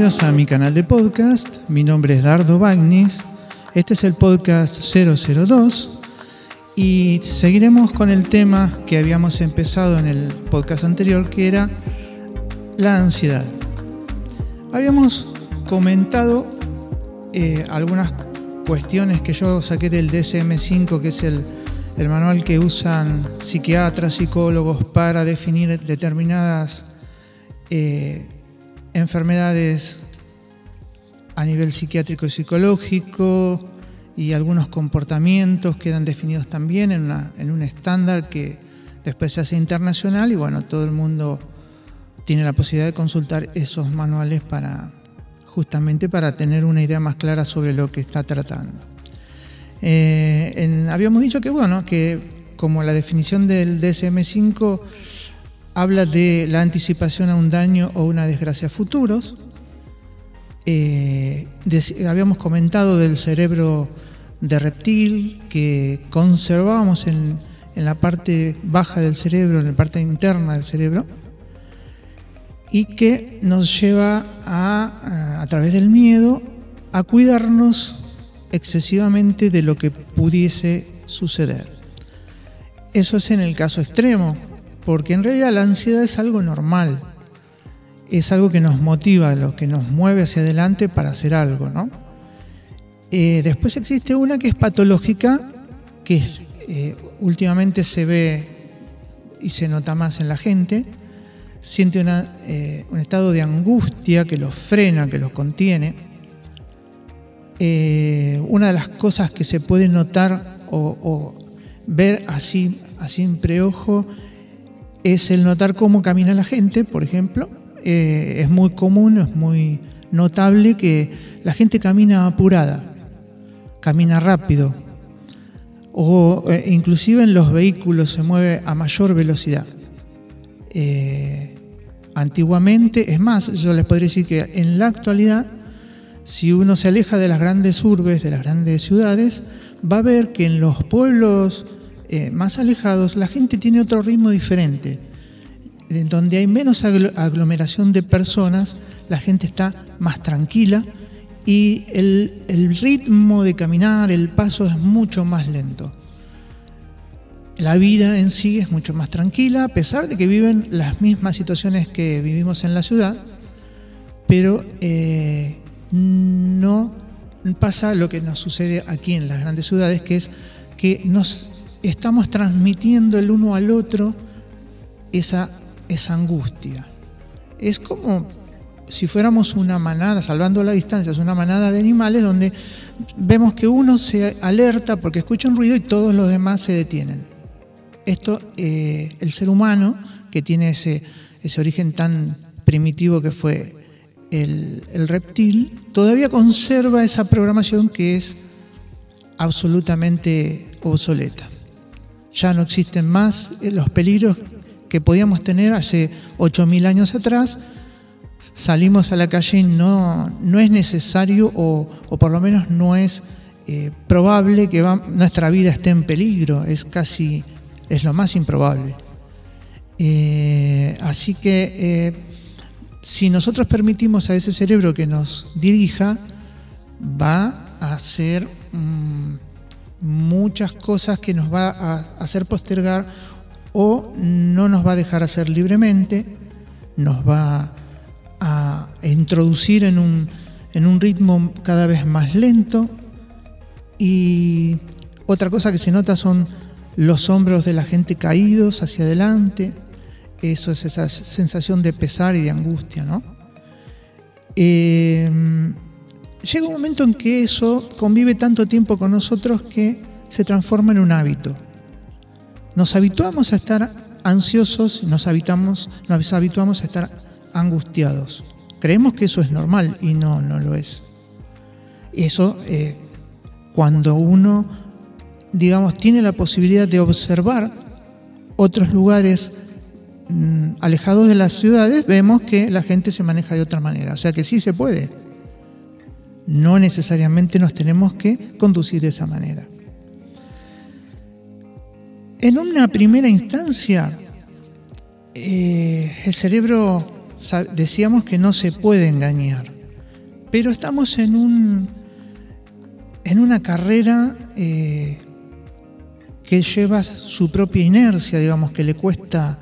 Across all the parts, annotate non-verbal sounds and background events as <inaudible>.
Bienvenidos a mi canal de podcast. Mi nombre es Dardo Bagnis. Este es el podcast 002 y seguiremos con el tema que habíamos empezado en el podcast anterior, que era la ansiedad. Habíamos comentado eh, algunas cuestiones que yo saqué del DSM5, que es el, manual que usan psiquiatras, psicólogos para definir determinadas eh, enfermedades a nivel psiquiátrico y psicológico y algunos comportamientos quedan definidos también en, en un estándar que después se hace internacional y bueno, todo el mundo tiene la posibilidad de consultar esos manuales para justamente para tener una idea más clara sobre lo que está tratando. Eh, habíamos dicho que bueno, que como la definición del DSM5 habla de la anticipación a un daño o una desgracia futuros. Eh, habíamos comentado del cerebro de reptil que conservamos en, la parte baja del cerebro, en la parte interna del cerebro, y que nos lleva a, a través del miedo a cuidarnos excesivamente de lo que pudiese suceder. Eso es en el caso extremo, porque en realidad la ansiedad es algo normal, es algo que nos motiva, lo que nos mueve hacia adelante para hacer algo, ¿no? Eh, después existe una que es patológica, que eh, últimamente se ve y se nota más en la gente, siente eh, un estado de angustia que los frena, que los contiene. una de las cosas que se puede notar o, o ver así a simple ojo es el notar cómo camina la gente, por ejemplo. Eh, es muy común, es muy notable que la gente camina apurada, camina rápido, o eh, inclusive en los vehículos se mueve a mayor velocidad. Eh, antiguamente, es más, yo les podría decir que en la actualidad, si uno se aleja de las grandes urbes, de las grandes ciudades, va a ver que en los pueblos eh, más alejados, la gente tiene otro ritmo diferente. En donde hay menos aglomeración de personas, la gente está más tranquila y el, ritmo de caminar, el paso es mucho más lento. La vida en sí es mucho más tranquila, a pesar de que viven las mismas situaciones que vivimos en la ciudad, pero eh, no pasa lo que nos sucede aquí en las grandes ciudades, que es que nos estamos transmitiendo el uno al otro esa, angustia. Es como si fuéramos una manada, salvando la distancia, es una manada de animales donde vemos que uno se alerta porque escucha un ruido y todos los demás se detienen. Esto, eh, el ser humano, que tiene ese, origen tan primitivo que fue el reptil, todavía conserva esa programación que es absolutamente obsoleta ya no existen más eh, los peligros que podíamos tener hace 8.000 años atrás. Salimos a la calle y no, no es necesario o, por lo menos no es eh, probable que nuestra vida esté en peligro, es casi, es lo más improbable. Eh, así que si nosotros permitimos a ese cerebro que nos dirija, va a ser muchas cosas que nos va a hacer postergar o no nos va a dejar hacer libremente, nos va a introducir en un, en un ritmo cada vez más lento y otra cosa que se nota son los hombros de la gente caídos hacia adelante, eso es esa sensación de pesar y de angustia, ¿no? Eh, llega un momento en que eso convive tanto tiempo con nosotros que se transforma en un hábito. Nos habituamos a estar ansiosos, nos, habitamos, nos habituamos a estar angustiados. Creemos que eso es normal y no, no lo es. Eso, eh, cuando uno, digamos, tiene la posibilidad de observar otros lugares mm, alejados de las ciudades, vemos que la gente se maneja de otra manera. O sea que sí se puede no necesariamente nos tenemos que conducir de esa manera. En una primera instancia, eh, el cerebro decíamos que no se puede engañar, pero estamos en un en una carrera eh, que lleva su propia inercia, digamos, que le cuesta,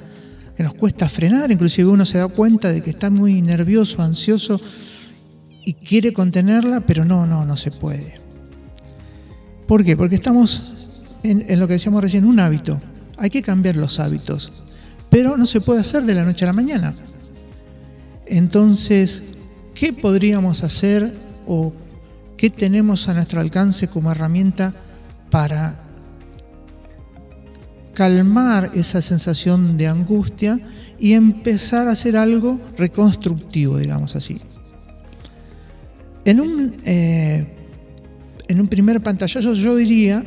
que nos cuesta frenar, inclusive uno se da cuenta de que está muy nervioso, ansioso y quiere contenerla, pero no, no, no se puede. ¿Por qué? Porque estamos en, lo que decíamos recién, un hábito. Hay que cambiar los hábitos, pero no se puede hacer de la noche a la mañana. Entonces, ¿qué podríamos hacer o qué tenemos a nuestro alcance como herramienta para calmar esa sensación de angustia y empezar a hacer algo reconstructivo, digamos así? En un, eh, en un primer pantallazo yo diría,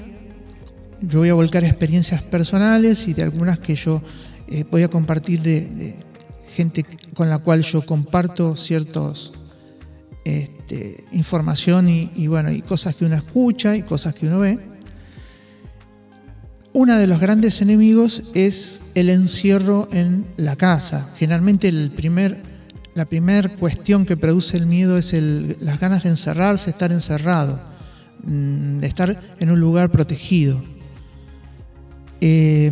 yo voy a volcar experiencias personales y de algunas que yo eh, voy a compartir de, gente con la cual yo comparto ciertos este, información y, bueno, y cosas que uno escucha y cosas que uno ve. Uno de los grandes enemigos es el encierro en la casa. Generalmente el primer, la primera cuestión que produce el miedo es las ganas de encerrarse, estar encerrado, mm, de estar en un lugar protegido. Eh,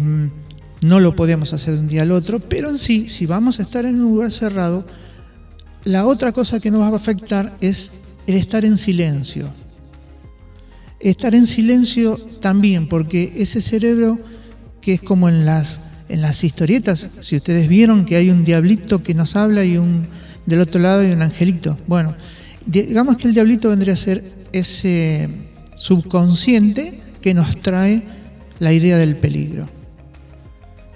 no lo podemos hacer de un día al otro, pero en sí, si vamos a estar en un lugar cerrado, la otra cosa que nos va a afectar es el estar en silencio. Estar en silencio también, porque ese cerebro que es como en las, en las historietas, si ustedes vieron que hay un diablito que nos habla y un, del otro lado hay un angelito. Bueno, digamos que el diablito vendría a ser ese subconsciente que nos trae la idea del peligro.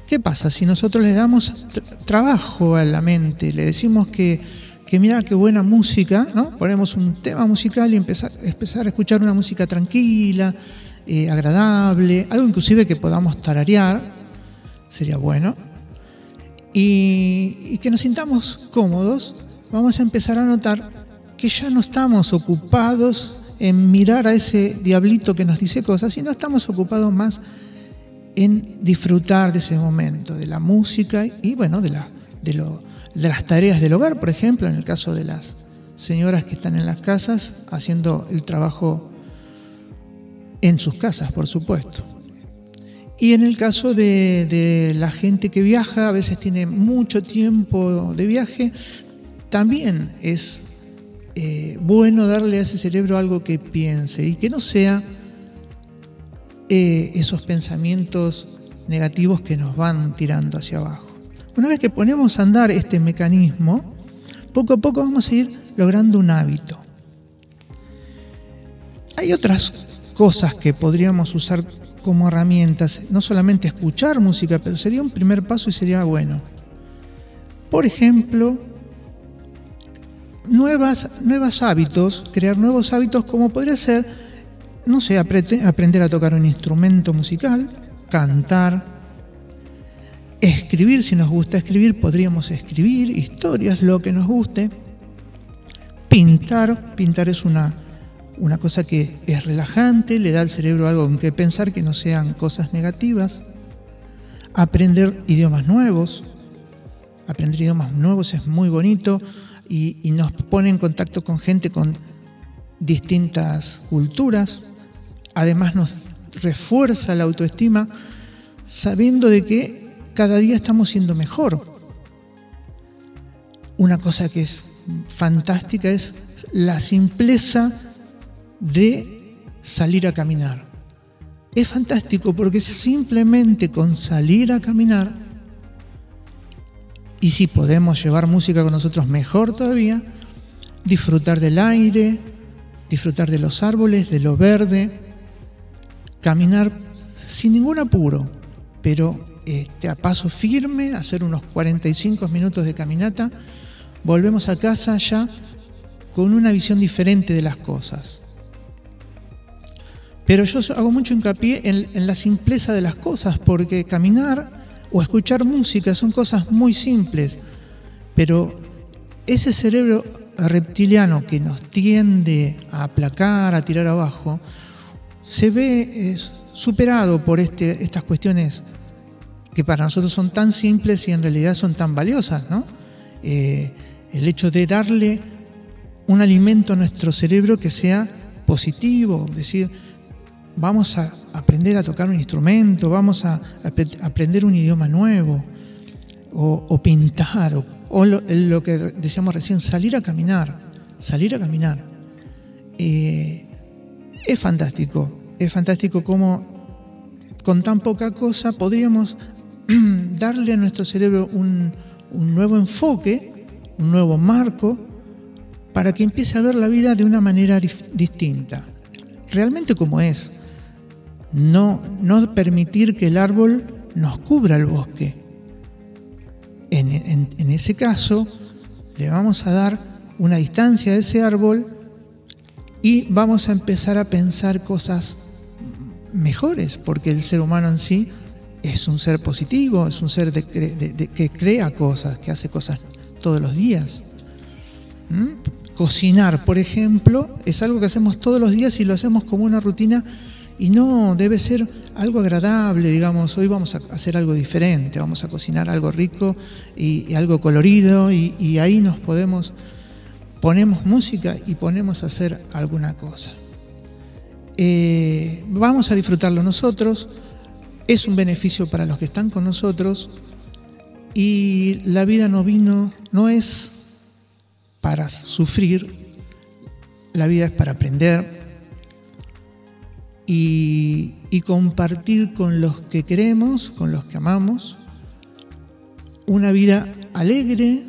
¿Qué pasa? Si nosotros le damos trabajo a la mente, le decimos que, que mira qué buena música, ¿no? Ponemos un tema musical y empezar, empezar a escuchar una música tranquila, eh, agradable, algo inclusive que podamos tararear, sería bueno. Y, que nos sintamos cómodos, vamos a empezar a notar que ya no estamos ocupados en mirar a ese diablito que nos dice cosas, sino estamos ocupados más en disfrutar de ese momento, de la música y bueno, de, la, de, lo, de las tareas del hogar, por ejemplo, en el caso de las señoras que están en las casas haciendo el trabajo en sus casas, por supuesto. Y en el caso de, la gente que viaja, a veces tiene mucho tiempo de viaje, también es eh, bueno darle a ese cerebro algo que piense y que no sea eh, esos pensamientos negativos que nos van tirando hacia abajo. Una vez que ponemos a andar este mecanismo, poco a poco vamos a ir logrando un hábito. Hay otras cosas que podríamos usar como herramientas, no solamente escuchar música, pero sería un primer paso y sería bueno. Por ejemplo, nuevas, nuevos hábitos, crear nuevos hábitos como podría ser no sé, aprender a tocar un instrumento musical, cantar, escribir, si nos gusta escribir, podríamos escribir historias, lo que nos guste. Pintar, pintar es una, una cosa que es relajante, le da al cerebro algo en que pensar que no sean cosas negativas. Aprender idiomas nuevos, aprender idiomas nuevos es muy bonito y, y nos pone en contacto con gente con distintas culturas además nos refuerza la autoestima sabiendo de que cada día estamos siendo mejor. Una cosa que es fantástica es la simpleza de salir a caminar. Es fantástico porque simplemente con salir a caminar, y si podemos llevar música con nosotros mejor todavía, disfrutar del aire, disfrutar de los árboles, de lo verde, caminar sin ningún apuro, pero este, a paso firme, hacer unos 45 minutos de caminata, volvemos a casa ya con una visión diferente de las cosas. Pero yo hago mucho hincapié en, la simpleza de las cosas, porque caminar o escuchar música son cosas muy simples, pero ese cerebro reptiliano que nos tiende a aplacar, a tirar abajo, se ve superado por este, estas cuestiones que para nosotros son tan simples y en realidad son tan valiosas, ¿no? eh, el hecho de darle un alimento a nuestro cerebro que sea positivo, es decir, vamos a aprender a tocar un instrumento, vamos a, aprender un idioma nuevo, o, pintar, o, lo, que decíamos recién, salir a caminar, salir a caminar. Eh, es fantástico, es fantástico cómo con tan poca cosa podríamos <clears throat> darle a nuestro cerebro un, un nuevo enfoque, un nuevo marco, para que empiece a ver la vida de una manera distinta, realmente como es. No, no permitir que el árbol nos cubra el bosque. En, en ese caso, le vamos a dar una distancia a ese árbol y vamos a empezar a pensar cosas mejores, porque el ser humano en sí es un ser positivo, es un ser que crea cosas, que hace cosas todos los días. ¿Mm? Cocinar, por ejemplo, es algo que hacemos todos los días y lo hacemos como una rutina y no debe ser algo agradable, digamos, hoy vamos a hacer algo diferente, vamos a cocinar algo rico y, algo colorido y, ahí nos podemos, ponemos música y ponemos a hacer alguna cosa. Eh, vamos a disfrutarlo nosotros, es un beneficio para los que están con nosotros y la vida no vino, no es para sufrir, la vida es para aprender y, compartir con los que queremos, con los que amamos, una vida alegre,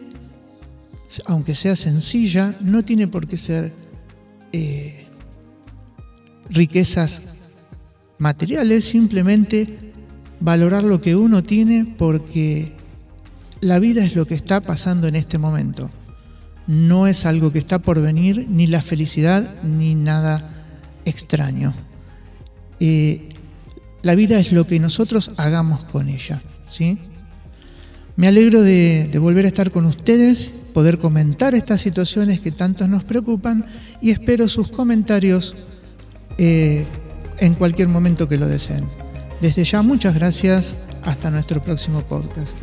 aunque sea sencilla, no tiene por qué ser eh, riquezas materiales, simplemente valorar lo que uno tiene porque la vida es lo que está pasando en este momento. No es algo que está por venir, ni la felicidad, ni nada extraño. Eh, la vida es lo que nosotros hagamos con ella. ¿sí? Me alegro de, volver a estar con ustedes, poder comentar estas situaciones que tanto nos preocupan y espero sus comentarios eh, en cualquier momento que lo deseen. Desde ya muchas gracias, hasta nuestro próximo podcast.